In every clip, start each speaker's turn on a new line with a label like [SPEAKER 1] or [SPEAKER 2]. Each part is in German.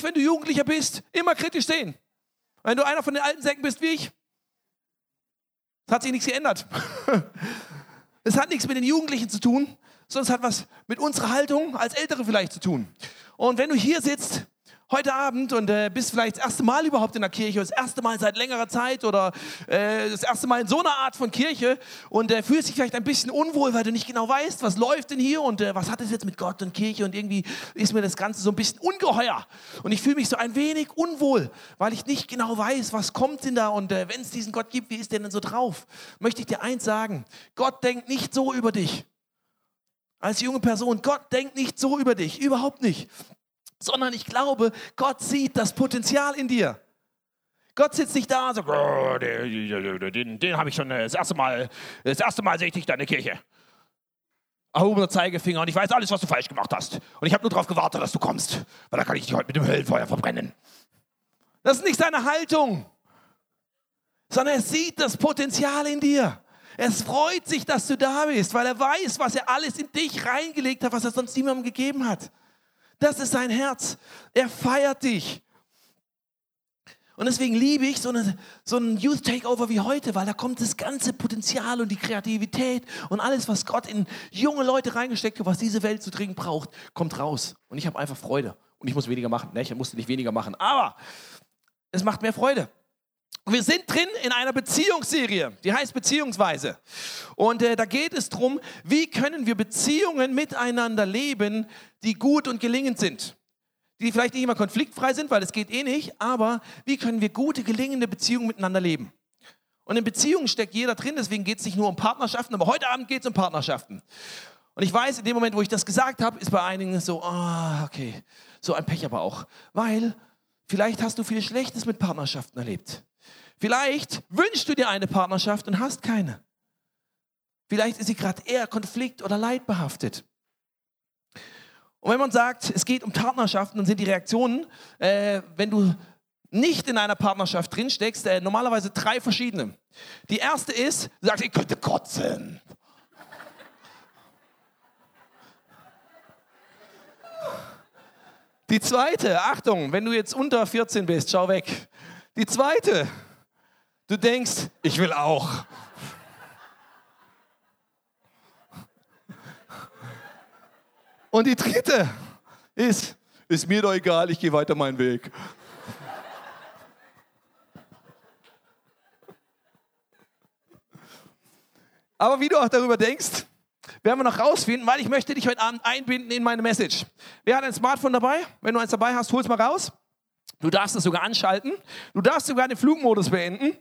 [SPEAKER 1] Dich, wenn du Jugendlicher bist, immer kritisch sehen. Wenn du einer von den alten Säcken bist wie ich, es hat sich nichts geändert. Es hat nichts mit den Jugendlichen zu tun, sondern es hat was mit unserer Haltung als Ältere vielleicht zu tun. Und wenn du hier sitzt heute Abend und äh, bist vielleicht das erste Mal überhaupt in der Kirche, das erste Mal seit längerer Zeit oder äh, das erste Mal in so einer Art von Kirche und äh, fühlst dich vielleicht ein bisschen unwohl, weil du nicht genau weißt, was läuft denn hier und äh, was hat es jetzt mit Gott und Kirche und irgendwie ist mir das Ganze so ein bisschen ungeheuer und ich fühle mich so ein wenig unwohl, weil ich nicht genau weiß, was kommt denn da und äh, wenn es diesen Gott gibt, wie ist der denn so drauf? Möchte ich dir eins sagen, Gott denkt nicht so über dich. Als junge Person, Gott denkt nicht so über dich, überhaupt nicht sondern ich glaube, Gott sieht das Potenzial in dir. Gott sitzt nicht da und sagt, oh, den, den, den habe ich schon äh, das erste Mal, das erste Mal sehe ich dich in der Kirche. Erhobener Zeigefinger und ich weiß alles, was du falsch gemacht hast. Und ich habe nur darauf gewartet, dass du kommst, weil da kann ich dich heute mit dem Höllenfeuer verbrennen. Das ist nicht seine Haltung, sondern er sieht das Potenzial in dir. Es freut sich, dass du da bist, weil er weiß, was er alles in dich reingelegt hat, was er sonst niemandem gegeben hat. Das ist sein Herz. Er feiert dich. Und deswegen liebe ich so, eine, so einen Youth Takeover wie heute, weil da kommt das ganze Potenzial und die Kreativität und alles, was Gott in junge Leute reingesteckt hat, was diese Welt zu trinken braucht, kommt raus. Und ich habe einfach Freude. Und ich muss weniger machen. Ne, ich musste nicht weniger machen. Aber es macht mehr Freude. Wir sind drin in einer Beziehungsserie, die heißt Beziehungsweise. Und äh, da geht es darum, wie können wir Beziehungen miteinander leben, die gut und gelingend sind. Die vielleicht nicht immer konfliktfrei sind, weil es geht eh nicht, aber wie können wir gute, gelingende Beziehungen miteinander leben? Und in Beziehungen steckt jeder drin, deswegen geht es nicht nur um Partnerschaften, aber heute Abend geht es um Partnerschaften. Und ich weiß, in dem Moment, wo ich das gesagt habe, ist bei einigen so, ah, oh, okay, so ein Pech aber auch. Weil vielleicht hast du viel Schlechtes mit Partnerschaften erlebt. Vielleicht wünschst du dir eine Partnerschaft und hast keine. Vielleicht ist sie gerade eher konflikt- oder leidbehaftet. Und wenn man sagt, es geht um Partnerschaften, dann sind die Reaktionen, äh, wenn du nicht in einer Partnerschaft drinsteckst, äh, normalerweise drei verschiedene. Die erste ist, du sagst, ich könnte kotzen. Die zweite, Achtung, wenn du jetzt unter 14 bist, schau weg. Die zweite, du denkst, ich will auch. Und die dritte ist, ist mir doch egal, ich gehe weiter meinen Weg. Aber wie du auch darüber denkst, werden wir noch rausfinden, weil ich möchte dich heute Abend einbinden in meine Message. Wer hat ein Smartphone dabei? Wenn du eins dabei hast, hol es mal raus. Du darfst es sogar anschalten. Du darfst sogar den Flugmodus beenden.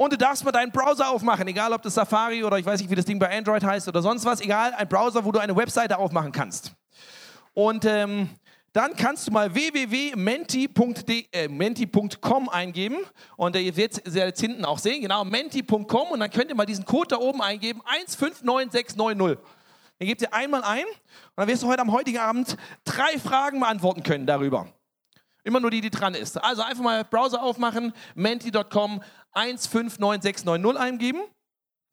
[SPEAKER 1] Und du darfst mal deinen Browser aufmachen, egal ob das Safari oder ich weiß nicht, wie das Ding bei Android heißt oder sonst was, egal, ein Browser, wo du eine Webseite aufmachen kannst. Und ähm, dann kannst du mal www.menti.com äh, eingeben und ihr werdet es jetzt hinten auch sehen, genau, menti.com und dann könnt ihr mal diesen Code da oben eingeben, 159690. Den gebt ihr einmal ein und dann wirst du heute am heutigen Abend drei Fragen beantworten können darüber. Immer nur die, die dran ist. Also einfach mal Browser aufmachen, menti.com 159690 eingeben.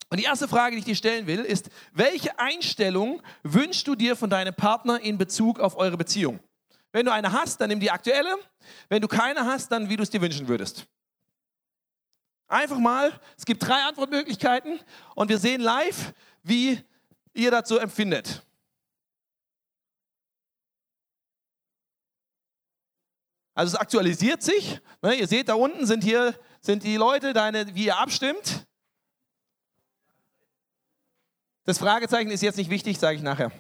[SPEAKER 1] Und die erste Frage, die ich dir stellen will, ist, welche Einstellung wünschst du dir von deinem Partner in Bezug auf eure Beziehung? Wenn du eine hast, dann nimm die aktuelle. Wenn du keine hast, dann wie du es dir wünschen würdest. Einfach mal, es gibt drei Antwortmöglichkeiten und wir sehen live, wie ihr dazu empfindet. Also es aktualisiert sich. Ne, ihr seht, da unten sind hier sind die Leute, deine, wie ihr abstimmt. Das Fragezeichen ist jetzt nicht wichtig, sage ich nachher.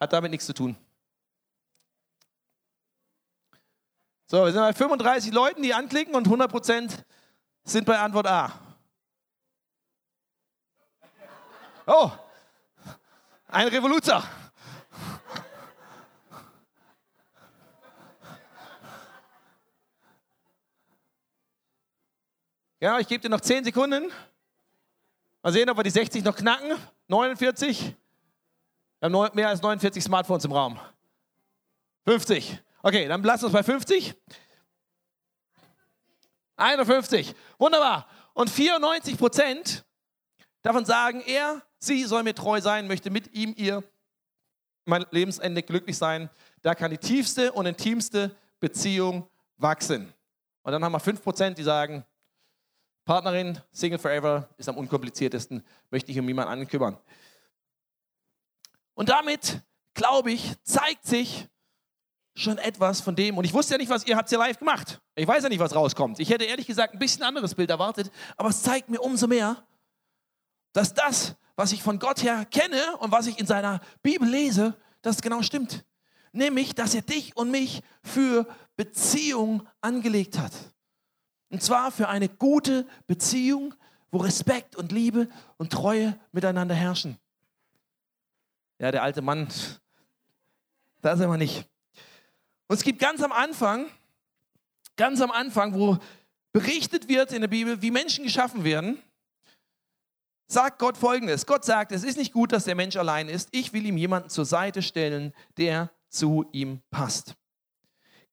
[SPEAKER 1] Hat damit nichts zu tun. So, wir sind bei 35 Leuten, die anklicken und 100% sind bei Antwort A. Oh, ein Revoluzer. Ja, ich gebe dir noch 10 Sekunden. Mal sehen, ob wir die 60 noch knacken. 49. Wir haben mehr als 49 Smartphones im Raum. 50. Okay, dann lass uns bei 50. 51. Wunderbar. Und 94 Prozent davon sagen, er, sie soll mir treu sein, möchte mit ihm ihr mein Lebensende glücklich sein. Da kann die tiefste und intimste Beziehung wachsen. Und dann haben wir 5%, die sagen, Partnerin, Single Forever, ist am unkompliziertesten, möchte ich um niemanden ankümmern. Und damit, glaube ich, zeigt sich schon etwas von dem. Und ich wusste ja nicht, was ihr habt ja live gemacht. Ich weiß ja nicht, was rauskommt. Ich hätte ehrlich gesagt ein bisschen anderes Bild erwartet, aber es zeigt mir umso mehr, dass das, was ich von Gott her kenne und was ich in seiner Bibel lese, das genau stimmt. Nämlich, dass er dich und mich für Beziehung angelegt hat. Und zwar für eine gute Beziehung, wo Respekt und Liebe und Treue miteinander herrschen. Ja, der alte Mann, da sind wir nicht. Und es gibt ganz am Anfang, ganz am Anfang, wo berichtet wird in der Bibel, wie Menschen geschaffen werden, sagt Gott folgendes. Gott sagt, es ist nicht gut, dass der Mensch allein ist. Ich will ihm jemanden zur Seite stellen, der zu ihm passt.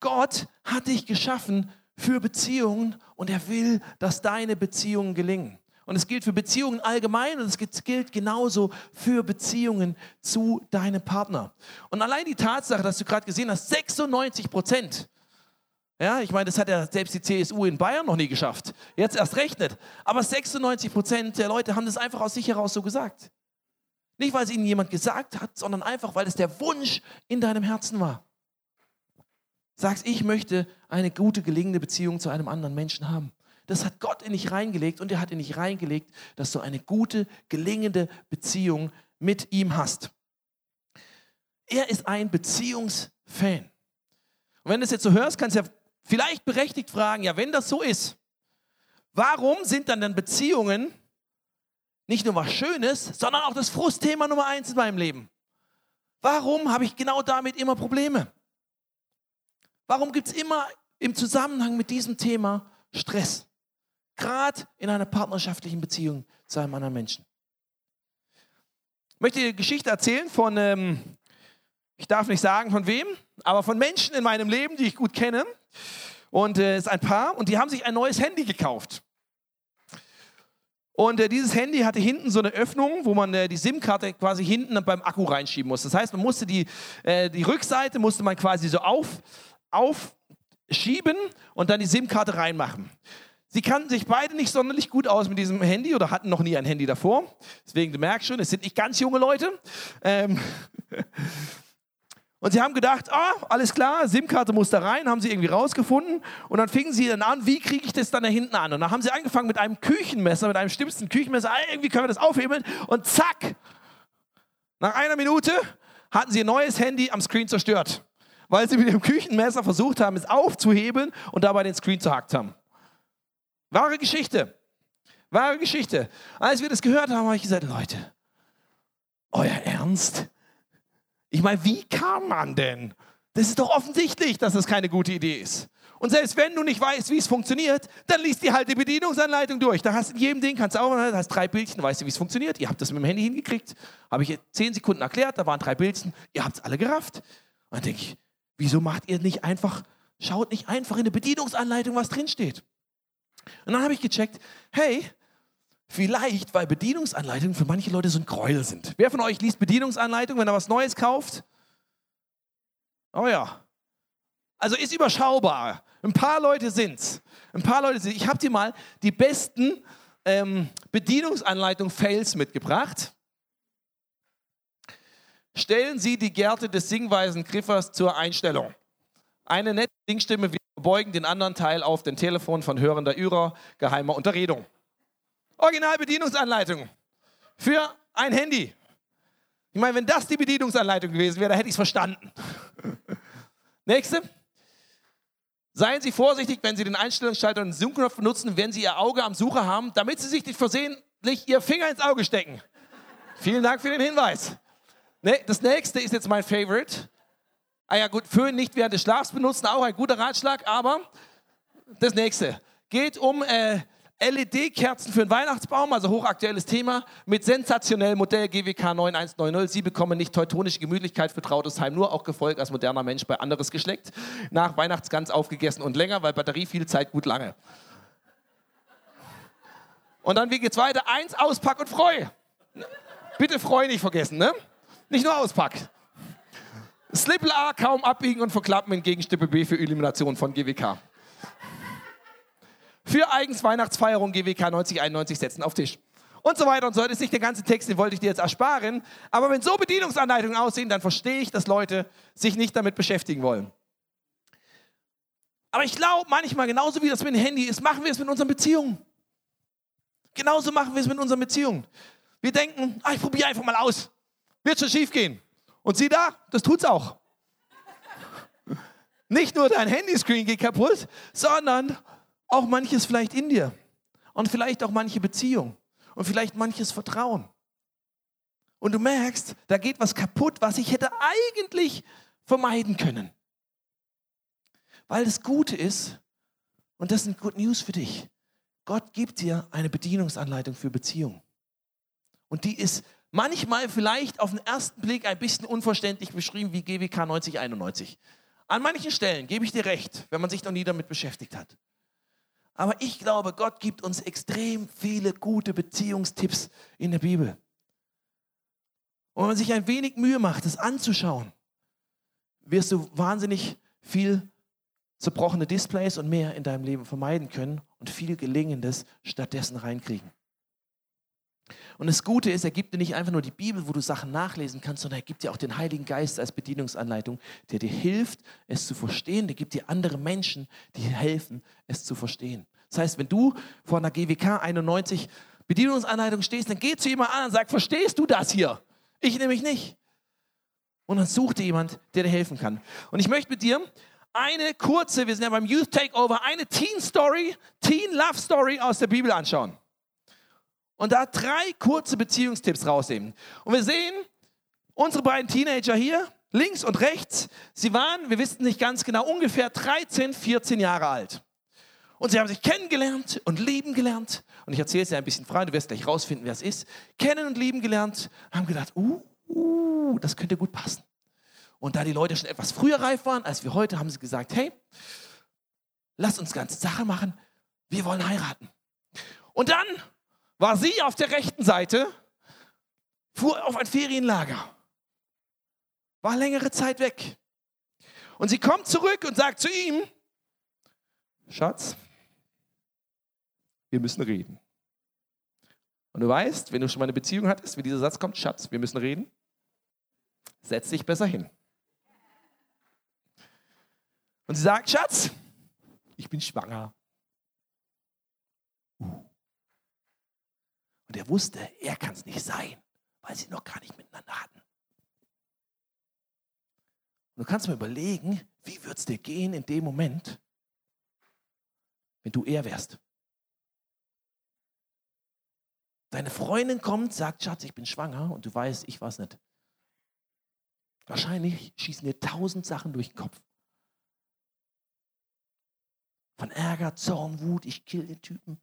[SPEAKER 1] Gott hat dich geschaffen für Beziehungen und er will, dass deine Beziehungen gelingen. Und es gilt für Beziehungen allgemein und es gilt genauso für Beziehungen zu deinem Partner. Und allein die Tatsache, dass du gerade gesehen hast, 96 Prozent, ja, ich meine, das hat ja selbst die CSU in Bayern noch nie geschafft. Jetzt erst rechnet. Aber 96 Prozent der Leute haben das einfach aus sich heraus so gesagt. Nicht, weil es ihnen jemand gesagt hat, sondern einfach, weil es der Wunsch in deinem Herzen war. Sagst, ich möchte eine gute, gelingende Beziehung zu einem anderen Menschen haben. Das hat Gott in dich reingelegt und er hat in dich reingelegt, dass du eine gute, gelingende Beziehung mit ihm hast. Er ist ein Beziehungsfan. Und wenn du es jetzt so hörst, kannst du ja vielleicht berechtigt fragen, ja, wenn das so ist, warum sind dann dann Beziehungen nicht nur was Schönes, sondern auch das Frustthema Nummer eins in meinem Leben? Warum habe ich genau damit immer Probleme? Warum gibt es immer im Zusammenhang mit diesem Thema Stress? Gerade in einer partnerschaftlichen Beziehung zu einem anderen Menschen. Ich möchte eine Geschichte erzählen von, ähm, ich darf nicht sagen von wem, aber von Menschen in meinem Leben, die ich gut kenne. Und es äh, ist ein Paar und die haben sich ein neues Handy gekauft. Und äh, dieses Handy hatte hinten so eine Öffnung, wo man äh, die SIM-Karte quasi hinten beim Akku reinschieben muss. Das heißt, man musste die, äh, die Rückseite musste man quasi so auf, aufschieben und dann die SIM-Karte reinmachen. Sie kannten sich beide nicht sonderlich gut aus mit diesem Handy oder hatten noch nie ein Handy davor. Deswegen, du merkst schon, es sind nicht ganz junge Leute. Ähm und sie haben gedacht, ah, alles klar, SIM-Karte muss da rein, haben sie irgendwie rausgefunden. Und dann fingen sie dann an, wie kriege ich das dann da hinten an? Und dann haben sie angefangen mit einem Küchenmesser, mit einem stimmsten Küchenmesser, ah, irgendwie können wir das aufhebeln. Und zack, nach einer Minute hatten sie ein neues Handy am Screen zerstört. Weil sie mit dem Küchenmesser versucht haben, es aufzuhebeln und dabei den Screen zerhackt haben. Wahre Geschichte. Wahre Geschichte. Als wir das gehört haben, habe ich gesagt, Leute, euer Ernst? Ich meine, wie kann man denn? Das ist doch offensichtlich, dass das keine gute Idee ist. Und selbst wenn du nicht weißt, wie es funktioniert, dann liest dir halt die Bedienungsanleitung durch. Da hast du in jedem Ding, kannst du auch, da hast drei Bildchen, weißt du, wie es funktioniert. Ihr habt das mit dem Handy hingekriegt. Habe ich zehn Sekunden erklärt, da waren drei Bildchen. Ihr habt es alle gerafft. Und dann denke ich, wieso macht ihr nicht einfach, schaut nicht einfach in der Bedienungsanleitung, was drinsteht. Und dann habe ich gecheckt, hey, vielleicht, weil Bedienungsanleitungen für manche Leute so ein Gräuel sind. Wer von euch liest Bedienungsanleitungen, wenn er was Neues kauft? Oh ja. Also ist überschaubar. Ein paar Leute sind's. Ein paar Leute sind. Ich habe dir mal die besten ähm, Bedienungsanleitung-Fails mitgebracht. Stellen Sie die Gärte des singweisen Griffers zur Einstellung. Eine nette Dingstimme wie beugen den anderen Teil auf den Telefon von hörender Ürer geheimer Unterredung. Originalbedienungsanleitung für ein Handy. Ich meine, wenn das die Bedienungsanleitung gewesen wäre, dann hätte ich es verstanden. Nächste. Seien Sie vorsichtig, wenn Sie den Einstellungsschalter und den Zoom-Knopf benutzen, wenn Sie Ihr Auge am Sucher haben, damit Sie sich nicht versehentlich Ihr Finger ins Auge stecken. Vielen Dank für den Hinweis. Das nächste ist jetzt mein Favorite. Ah ja, gut, Föhn nicht während des Schlafs benutzen, auch ein guter Ratschlag, aber das nächste. Geht um äh, LED-Kerzen für den Weihnachtsbaum, also hochaktuelles Thema, mit sensationellem Modell GWK 9190. Sie bekommen nicht teutonische Gemütlichkeit für trautes Heim, nur auch Gefolg als moderner Mensch bei anderes Geschlecht. Nach Weihnachtsgans aufgegessen und länger, weil Batterie viel Zeit gut lange. Und dann, wie geht's weiter? Eins, auspack und freu. Bitte freu nicht vergessen, ne? Nicht nur auspack. Slippel A kaum abbiegen und verklappen in Gegenstippe B für Elimination von GWK. Für eigens Weihnachtsfeierung GWK 9091 setzen auf Tisch. Und so weiter und so. Das ist nicht der ganze Text, den wollte ich dir jetzt ersparen. Aber wenn so Bedienungsanleitungen aussehen, dann verstehe ich, dass Leute sich nicht damit beschäftigen wollen. Aber ich glaube, manchmal, genauso wie das mit dem Handy ist, machen wir es mit unseren Beziehungen. Genauso machen wir es mit unseren Beziehungen. Wir denken, ah, ich probiere einfach mal aus. Wird schon schief gehen. Und sieh da, das tut's auch. Nicht nur dein Handyscreen geht kaputt, sondern auch manches vielleicht in dir. Und vielleicht auch manche Beziehung. Und vielleicht manches Vertrauen. Und du merkst, da geht was kaputt, was ich hätte eigentlich vermeiden können. Weil das Gute ist, und das sind Good News für dich, Gott gibt dir eine Bedienungsanleitung für Beziehungen. Und die ist manchmal vielleicht auf den ersten Blick ein bisschen unverständlich beschrieben wie GWK 9091. An manchen Stellen gebe ich dir recht, wenn man sich noch nie damit beschäftigt hat. Aber ich glaube, Gott gibt uns extrem viele gute Beziehungstipps in der Bibel. Und wenn man sich ein wenig Mühe macht, es anzuschauen, wirst du wahnsinnig viel zerbrochene Displays und mehr in deinem Leben vermeiden können und viel Gelingendes stattdessen reinkriegen. Und das Gute ist, er gibt dir nicht einfach nur die Bibel, wo du Sachen nachlesen kannst, sondern er gibt dir auch den Heiligen Geist als Bedienungsanleitung, der dir hilft, es zu verstehen. Der gibt dir andere Menschen, die helfen, es zu verstehen. Das heißt, wenn du vor einer GWK 91 Bedienungsanleitung stehst, dann geh zu jemand an und sag, verstehst du das hier? Ich nämlich nicht. Und dann such dir jemand, der dir helfen kann. Und ich möchte mit dir eine kurze, wir sind ja beim Youth Takeover, eine Teen Story, Teen Love Story aus der Bibel anschauen und da drei kurze Beziehungstipps rausnehmen. Und wir sehen unsere beiden Teenager hier, links und rechts, sie waren, wir wissen nicht ganz genau, ungefähr 13, 14 Jahre alt. Und sie haben sich kennengelernt und lieben gelernt. Und ich erzähle es dir ein bisschen frei, du wirst gleich rausfinden, wer es ist. Kennen und lieben gelernt, haben gedacht, uh, uh, das könnte gut passen. Und da die Leute schon etwas früher reif waren als wir heute, haben sie gesagt, hey, lass uns ganze Sache machen, wir wollen heiraten. Und dann war sie auf der rechten Seite, fuhr auf ein Ferienlager, war längere Zeit weg. Und sie kommt zurück und sagt zu ihm, Schatz, wir müssen reden. Und du weißt, wenn du schon mal eine Beziehung hattest, wie dieser Satz kommt, Schatz, wir müssen reden, setz dich besser hin. Und sie sagt, Schatz, ich bin schwanger. Und er wusste, er kann es nicht sein, weil sie noch gar nicht miteinander hatten. Und du kannst mir überlegen, wie wird es dir gehen in dem Moment, wenn du er wärst. Deine Freundin kommt, sagt, Schatz, ich bin schwanger und du weißt, ich es nicht. Wahrscheinlich schießen dir tausend Sachen durch den Kopf. Von Ärger, Zorn, Wut, ich kill den Typen.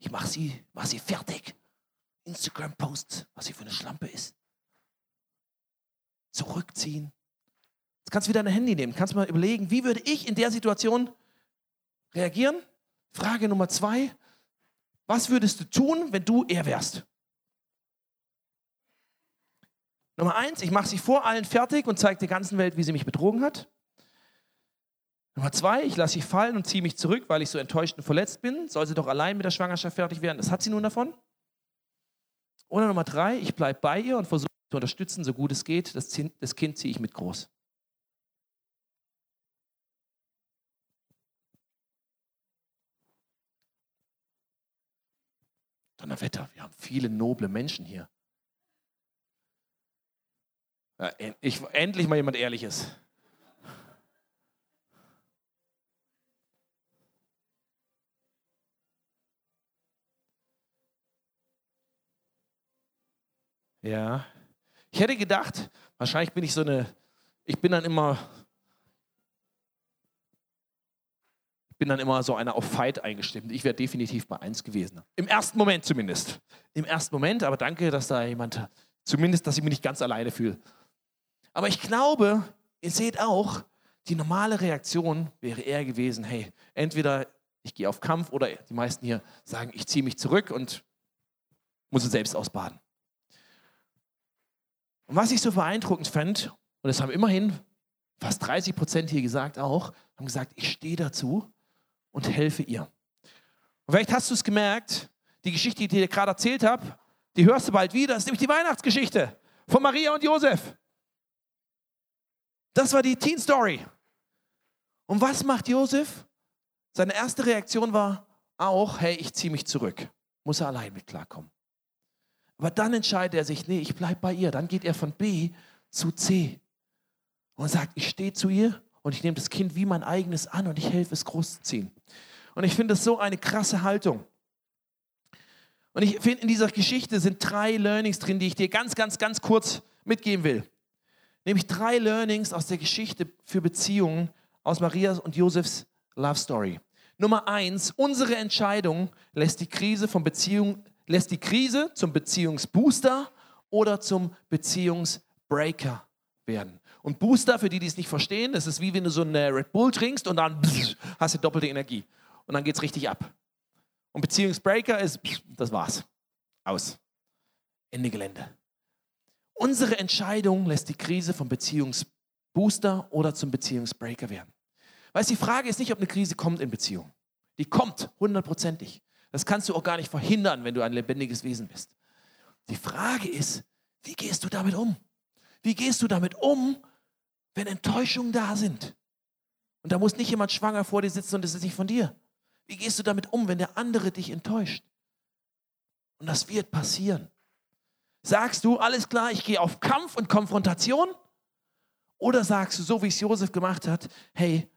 [SPEAKER 1] Ich mache sie, mach sie fertig. Instagram-Posts, was sie für eine Schlampe ist. Zurückziehen. Jetzt kannst du wieder dein Handy nehmen, kannst mal überlegen, wie würde ich in der Situation reagieren? Frage Nummer zwei. Was würdest du tun, wenn du er wärst? Nummer eins, ich mache sie vor allen fertig und zeige der ganzen Welt, wie sie mich betrogen hat. Nummer zwei, ich lasse sie fallen und ziehe mich zurück, weil ich so enttäuscht und verletzt bin. Soll sie doch allein mit der Schwangerschaft fertig werden? Das hat sie nun davon. Oder Nummer drei, ich bleibe bei ihr und versuche zu unterstützen, so gut es geht. Das, das Kind ziehe ich mit groß. Donnerwetter, wir haben viele noble Menschen hier. Ja, ich, endlich mal jemand Ehrliches. Ja. Ich hätte gedacht, wahrscheinlich bin ich so eine, ich bin dann immer, ich bin dann immer so einer auf Fight eingestimmt. Ich wäre definitiv bei eins gewesen. Im ersten Moment zumindest. Im ersten Moment, aber danke, dass da jemand, zumindest, dass ich mich nicht ganz alleine fühle. Aber ich glaube, ihr seht auch, die normale Reaktion wäre eher gewesen, hey, entweder ich gehe auf Kampf oder die meisten hier sagen, ich ziehe mich zurück und muss es selbst ausbaden. Und was ich so beeindruckend fand, und es haben immerhin fast 30 Prozent hier gesagt auch, haben gesagt, ich stehe dazu und helfe ihr. Und vielleicht hast du es gemerkt, die Geschichte, die ich dir gerade erzählt habe, die hörst du bald wieder. Das ist nämlich die Weihnachtsgeschichte von Maria und Josef. Das war die Teen Story. Und was macht Josef? Seine erste Reaktion war auch, hey, ich ziehe mich zurück. Muss er allein mit klarkommen. Aber dann entscheidet er sich, nee, ich bleibe bei ihr. Dann geht er von B zu C und sagt, ich stehe zu ihr und ich nehme das Kind wie mein eigenes an und ich helfe es großzuziehen. Und ich finde das so eine krasse Haltung. Und ich finde, in dieser Geschichte sind drei Learnings drin, die ich dir ganz, ganz, ganz kurz mitgeben will. Nämlich drei Learnings aus der Geschichte für Beziehungen aus Marias und Josefs Love Story. Nummer eins, unsere Entscheidung lässt die Krise von Beziehung, lässt die Krise zum Beziehungsbooster oder zum Beziehungsbreaker werden. Und Booster, für die, die es nicht verstehen, das ist wie wenn du so eine Red Bull trinkst und dann hast du doppelte Energie. Und dann geht es richtig ab. Und Beziehungsbreaker ist, das war's. Aus. Ende Gelände. Unsere Entscheidung lässt die Krise vom Beziehungsbooster oder zum Beziehungsbreaker werden. Weißt du, die Frage ist nicht, ob eine Krise kommt in Beziehung. Die kommt hundertprozentig. Das kannst du auch gar nicht verhindern, wenn du ein lebendiges Wesen bist. Die Frage ist, wie gehst du damit um? Wie gehst du damit um, wenn Enttäuschungen da sind? Und da muss nicht jemand schwanger vor dir sitzen und es ist nicht von dir. Wie gehst du damit um, wenn der andere dich enttäuscht? Und das wird passieren. Sagst du, alles klar, ich gehe auf Kampf und Konfrontation? Oder sagst du, so wie es Josef gemacht hat, hey,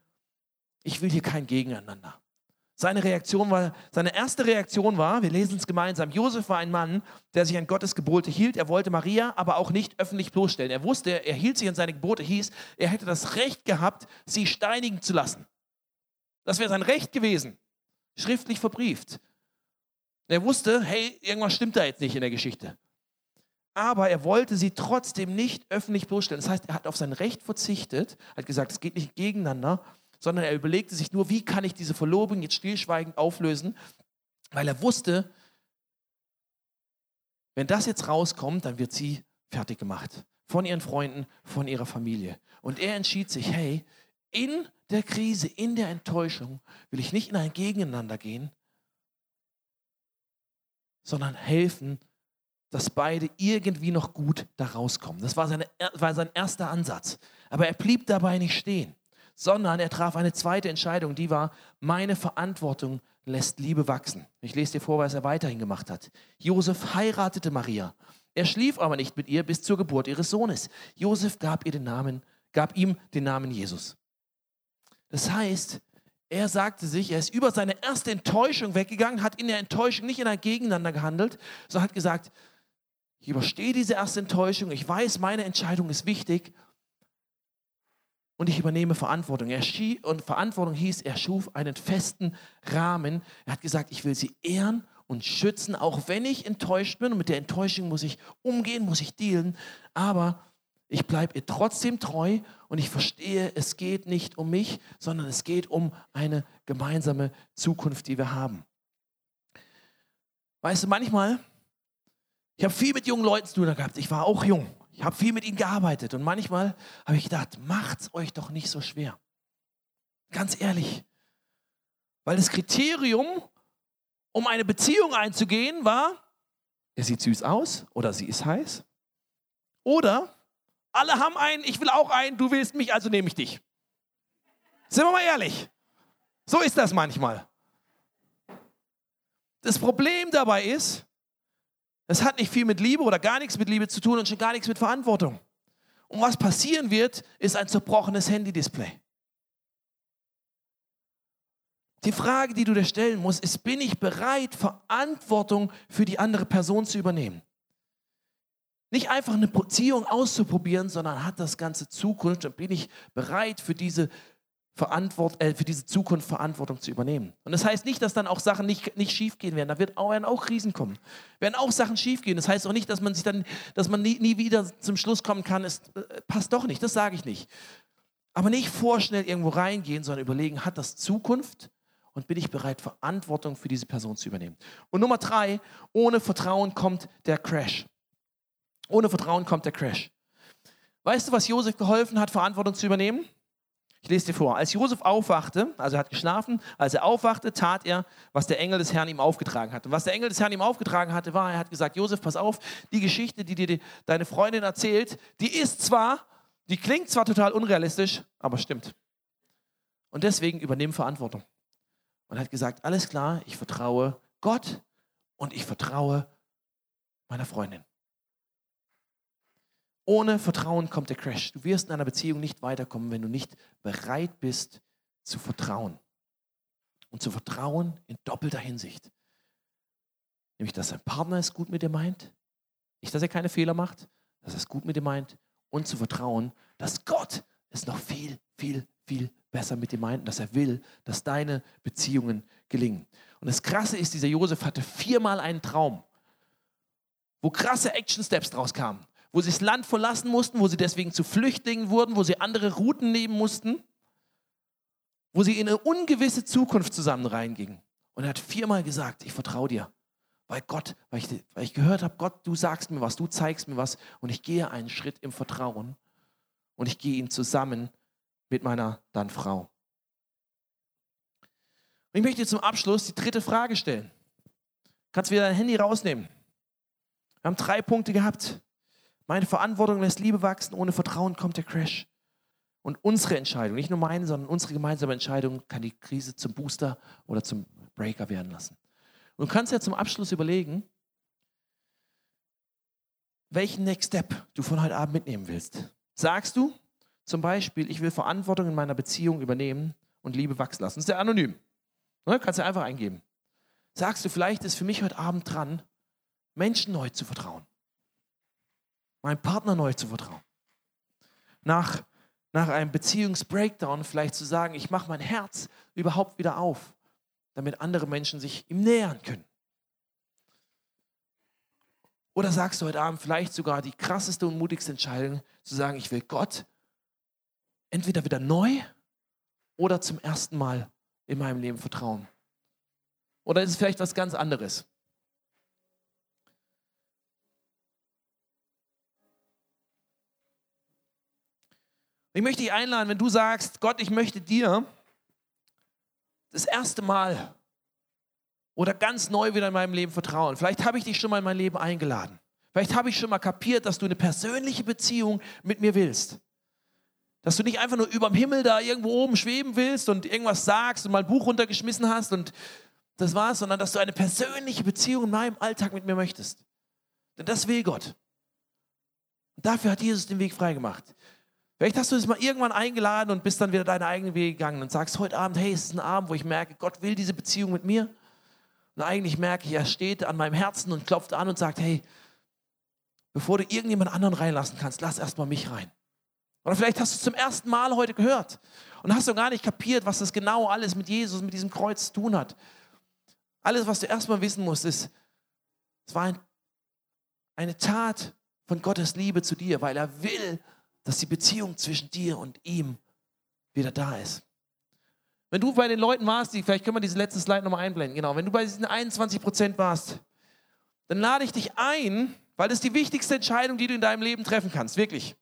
[SPEAKER 1] ich will hier kein Gegeneinander. Seine Reaktion war, seine erste Reaktion war, wir lesen es gemeinsam, Josef war ein Mann, der sich an Gottes Gebote hielt. Er wollte Maria aber auch nicht öffentlich bloßstellen. Er wusste, er hielt sich an seine Gebote, hieß, er hätte das Recht gehabt, sie steinigen zu lassen. Das wäre sein Recht gewesen, schriftlich verbrieft. Er wusste, hey, irgendwas stimmt da jetzt nicht in der Geschichte. Aber er wollte sie trotzdem nicht öffentlich bloßstellen. Das heißt, er hat auf sein Recht verzichtet, hat gesagt, es geht nicht gegeneinander, sondern er überlegte sich nur, wie kann ich diese Verlobung jetzt stillschweigend auflösen, weil er wusste, wenn das jetzt rauskommt, dann wird sie fertig gemacht. Von ihren Freunden, von ihrer Familie. Und er entschied sich, hey, in der Krise, in der Enttäuschung will ich nicht in ein Gegeneinander gehen, sondern helfen, dass beide irgendwie noch gut da rauskommen. Das war, seine, war sein erster Ansatz. Aber er blieb dabei nicht stehen sondern er traf eine zweite Entscheidung, die war, meine Verantwortung lässt Liebe wachsen. Ich lese dir vor, was er weiterhin gemacht hat. Josef heiratete Maria. Er schlief aber nicht mit ihr bis zur Geburt ihres Sohnes. Josef gab, ihr den Namen, gab ihm den Namen Jesus. Das heißt, er sagte sich, er ist über seine erste Enttäuschung weggegangen, hat in der Enttäuschung nicht in ein Gegeneinander gehandelt, sondern hat gesagt, ich überstehe diese erste Enttäuschung, ich weiß, meine Entscheidung ist wichtig und ich übernehme Verantwortung. Er und Verantwortung hieß, er schuf einen festen Rahmen. Er hat gesagt, ich will sie ehren und schützen, auch wenn ich enttäuscht bin. Und mit der Enttäuschung muss ich umgehen, muss ich dealen. Aber ich bleibe ihr trotzdem treu und ich verstehe, es geht nicht um mich, sondern es geht um eine gemeinsame Zukunft, die wir haben. Weißt du, manchmal, ich habe viel mit jungen Leuten zu tun gehabt. Ich war auch jung. Ich habe viel mit ihnen gearbeitet und manchmal habe ich gedacht, macht's euch doch nicht so schwer. Ganz ehrlich. Weil das Kriterium, um eine Beziehung einzugehen, war, er sieht süß aus oder sie ist heiß. Oder alle haben einen, ich will auch einen, du willst mich, also nehme ich dich. Sind wir mal ehrlich. So ist das manchmal. Das Problem dabei ist, es hat nicht viel mit Liebe oder gar nichts mit Liebe zu tun und schon gar nichts mit Verantwortung. Und was passieren wird, ist ein zerbrochenes Handy-Display. Die Frage, die du dir stellen musst, ist, bin ich bereit, Verantwortung für die andere Person zu übernehmen? Nicht einfach eine Beziehung auszuprobieren, sondern hat das Ganze Zukunft und bin ich bereit, für diese Verantwort äh, für diese Zukunft Verantwortung zu übernehmen. Und das heißt nicht, dass dann auch Sachen nicht, nicht schief gehen werden. Da wird auch, werden auch Krisen kommen. Werden auch Sachen schief gehen. Das heißt auch nicht, dass man sich dann, dass man nie, nie wieder zum Schluss kommen kann, es äh, passt doch nicht. Das sage ich nicht. Aber nicht vorschnell irgendwo reingehen, sondern überlegen, hat das Zukunft und bin ich bereit, Verantwortung für diese Person zu übernehmen. Und Nummer drei, ohne Vertrauen kommt der Crash. Ohne Vertrauen kommt der Crash. Weißt du, was Josef geholfen hat, Verantwortung zu übernehmen? Ich lese dir vor. Als Josef aufwachte, also er hat geschlafen, als er aufwachte, tat er, was der Engel des Herrn ihm aufgetragen hatte. Und was der Engel des Herrn ihm aufgetragen hatte, war, er hat gesagt, Josef, pass auf, die Geschichte, die dir deine Freundin erzählt, die ist zwar, die klingt zwar total unrealistisch, aber stimmt. Und deswegen übernimm Verantwortung. Und er hat gesagt, alles klar, ich vertraue Gott und ich vertraue meiner Freundin. Ohne Vertrauen kommt der Crash. Du wirst in einer Beziehung nicht weiterkommen, wenn du nicht bereit bist zu vertrauen. Und zu vertrauen in doppelter Hinsicht. Nämlich, dass dein Partner es gut mit dir meint, nicht, dass er keine Fehler macht, dass er es gut mit dir meint und zu vertrauen, dass Gott es noch viel, viel, viel besser mit dir meint und dass er will, dass deine Beziehungen gelingen. Und das Krasse ist, dieser Josef hatte viermal einen Traum, wo krasse Action-Steps draus kamen wo sie das Land verlassen mussten, wo sie deswegen zu Flüchtlingen wurden, wo sie andere Routen nehmen mussten, wo sie in eine ungewisse Zukunft zusammen reingingen. Und er hat viermal gesagt, ich vertraue dir, weil Gott, weil ich, weil ich gehört habe, Gott, du sagst mir was, du zeigst mir was und ich gehe einen Schritt im Vertrauen und ich gehe ihn zusammen mit meiner dann Frau. Und ich möchte zum Abschluss die dritte Frage stellen. Kannst wieder dein Handy rausnehmen. Wir haben drei Punkte gehabt. Meine Verantwortung lässt Liebe wachsen, ohne Vertrauen kommt der Crash. Und unsere Entscheidung, nicht nur meine, sondern unsere gemeinsame Entscheidung kann die Krise zum Booster oder zum Breaker werden lassen. Und du kannst ja zum Abschluss überlegen, welchen Next Step du von heute Abend mitnehmen willst. Sagst du zum Beispiel, ich will Verantwortung in meiner Beziehung übernehmen und Liebe wachsen lassen. Das ist ja anonym. Ne? Kannst du einfach eingeben. Sagst du, vielleicht ist für mich heute Abend dran, Menschen neu zu vertrauen meinem Partner neu zu vertrauen. Nach, nach einem Beziehungsbreakdown vielleicht zu sagen, ich mache mein Herz überhaupt wieder auf, damit andere Menschen sich ihm nähern können. Oder sagst du heute Abend vielleicht sogar die krasseste und mutigste Entscheidung, zu sagen, ich will Gott entweder wieder neu oder zum ersten Mal in meinem Leben vertrauen. Oder ist es vielleicht was ganz anderes? Ich möchte dich einladen, wenn du sagst, Gott, ich möchte dir das erste Mal oder ganz neu wieder in meinem Leben vertrauen. Vielleicht habe ich dich schon mal in mein Leben eingeladen. Vielleicht habe ich schon mal kapiert, dass du eine persönliche Beziehung mit mir willst. Dass du nicht einfach nur über dem Himmel da irgendwo oben schweben willst und irgendwas sagst und mal ein Buch runtergeschmissen hast und das war's, sondern dass du eine persönliche Beziehung in meinem Alltag mit mir möchtest. Denn das will Gott. Und dafür hat Jesus den Weg freigemacht. Vielleicht hast du es mal irgendwann eingeladen und bist dann wieder deine eigenen Wege gegangen und sagst heute Abend, hey, es ist ein Abend, wo ich merke, Gott will diese Beziehung mit mir. Und eigentlich merke ich, er steht an meinem Herzen und klopft an und sagt, hey, bevor du irgendjemand anderen reinlassen kannst, lass erstmal mich rein. Oder vielleicht hast du es zum ersten Mal heute gehört und hast du gar nicht kapiert, was das genau alles mit Jesus, mit diesem Kreuz zu tun hat. Alles, was du erstmal wissen musst, ist, es war ein, eine Tat von Gottes Liebe zu dir, weil er will, dass die Beziehung zwischen dir und ihm wieder da ist. Wenn du bei den Leuten warst, die, vielleicht können wir diese letzte Slide nochmal einblenden, genau, wenn du bei diesen 21 Prozent warst, dann lade ich dich ein, weil das ist die wichtigste Entscheidung, die du in deinem Leben treffen kannst, wirklich.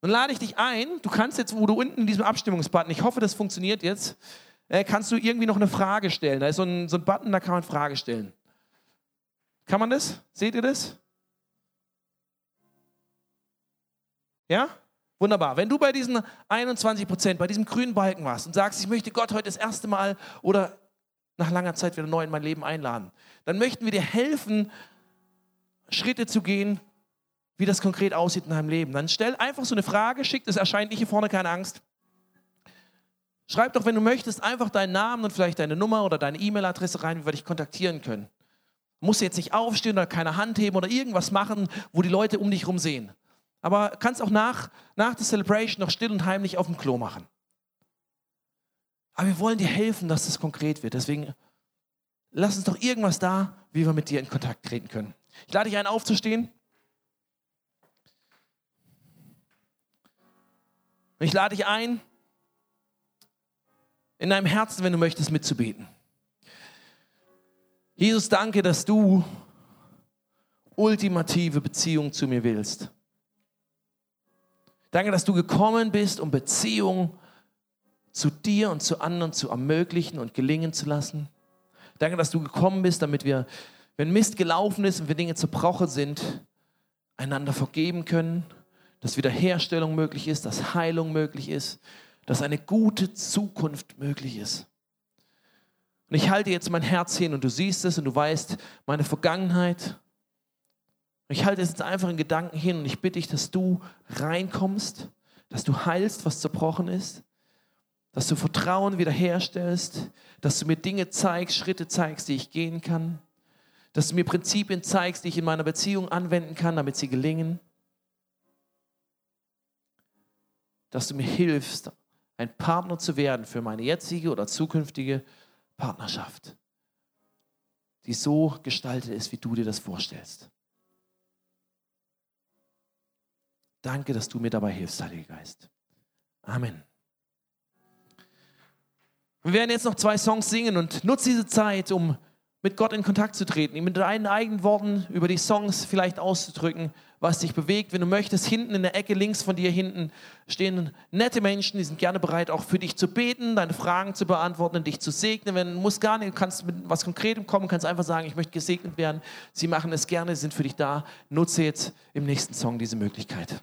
[SPEAKER 1] Dann lade ich dich ein, du kannst jetzt, wo du unten in diesem Abstimmungsbutton, ich hoffe, das funktioniert jetzt, äh, kannst du irgendwie noch eine Frage stellen. Da ist so ein, so ein Button, da kann man Frage stellen. Kann man das? Seht ihr das? Ja? Wunderbar. Wenn du bei diesen 21 Prozent, bei diesem grünen Balken warst und sagst, ich möchte Gott heute das erste Mal oder nach langer Zeit wieder neu in mein Leben einladen, dann möchten wir dir helfen, Schritte zu gehen, wie das konkret aussieht in deinem Leben. Dann stell einfach so eine Frage, schick das erscheint nicht hier vorne, keine Angst. Schreib doch, wenn du möchtest, einfach deinen Namen und vielleicht deine Nummer oder deine E-Mail-Adresse rein, wie wir dich kontaktieren können. Du jetzt nicht aufstehen oder keine Hand heben oder irgendwas machen, wo die Leute um dich herum sehen. Aber kannst auch nach, nach der Celebration noch still und heimlich auf dem Klo machen. Aber wir wollen dir helfen, dass das konkret wird. Deswegen lass uns doch irgendwas da, wie wir mit dir in Kontakt treten können. Ich lade dich ein, aufzustehen. Ich lade dich ein, in deinem Herzen, wenn du möchtest, mitzubeten. Jesus, danke, dass du ultimative Beziehung zu mir willst. Danke, dass du gekommen bist, um Beziehung zu dir und zu anderen zu ermöglichen und gelingen zu lassen. Danke, dass du gekommen bist, damit wir, wenn Mist gelaufen ist und wir Dinge zerbrochen sind, einander vergeben können, dass Wiederherstellung möglich ist, dass Heilung möglich ist, dass eine gute Zukunft möglich ist. Und ich halte jetzt mein Herz hin und du siehst es und du weißt meine Vergangenheit. Ich halte es jetzt einfach in Gedanken hin und ich bitte dich, dass du reinkommst, dass du heilst, was zerbrochen ist, dass du Vertrauen wiederherstellst, dass du mir Dinge zeigst, Schritte zeigst, die ich gehen kann, dass du mir Prinzipien zeigst, die ich in meiner Beziehung anwenden kann, damit sie gelingen, dass du mir hilfst, ein Partner zu werden für meine jetzige oder zukünftige Partnerschaft, die so gestaltet ist, wie du dir das vorstellst. Danke, dass du mir dabei hilfst, Heiliger Geist. Amen. Wir werden jetzt noch zwei Songs singen und nutze diese Zeit, um mit Gott in Kontakt zu treten, ihm mit deinen eigenen Worten über die Songs vielleicht auszudrücken, was dich bewegt. Wenn du möchtest, hinten in der Ecke links von dir hinten stehen nette Menschen, die sind gerne bereit, auch für dich zu beten, deine Fragen zu beantworten, dich zu segnen. Wenn du musst gar nicht, du kannst mit was Konkretem kommen, kannst einfach sagen, ich möchte gesegnet werden. Sie machen es gerne, sind für dich da. Nutze jetzt im nächsten Song diese Möglichkeit.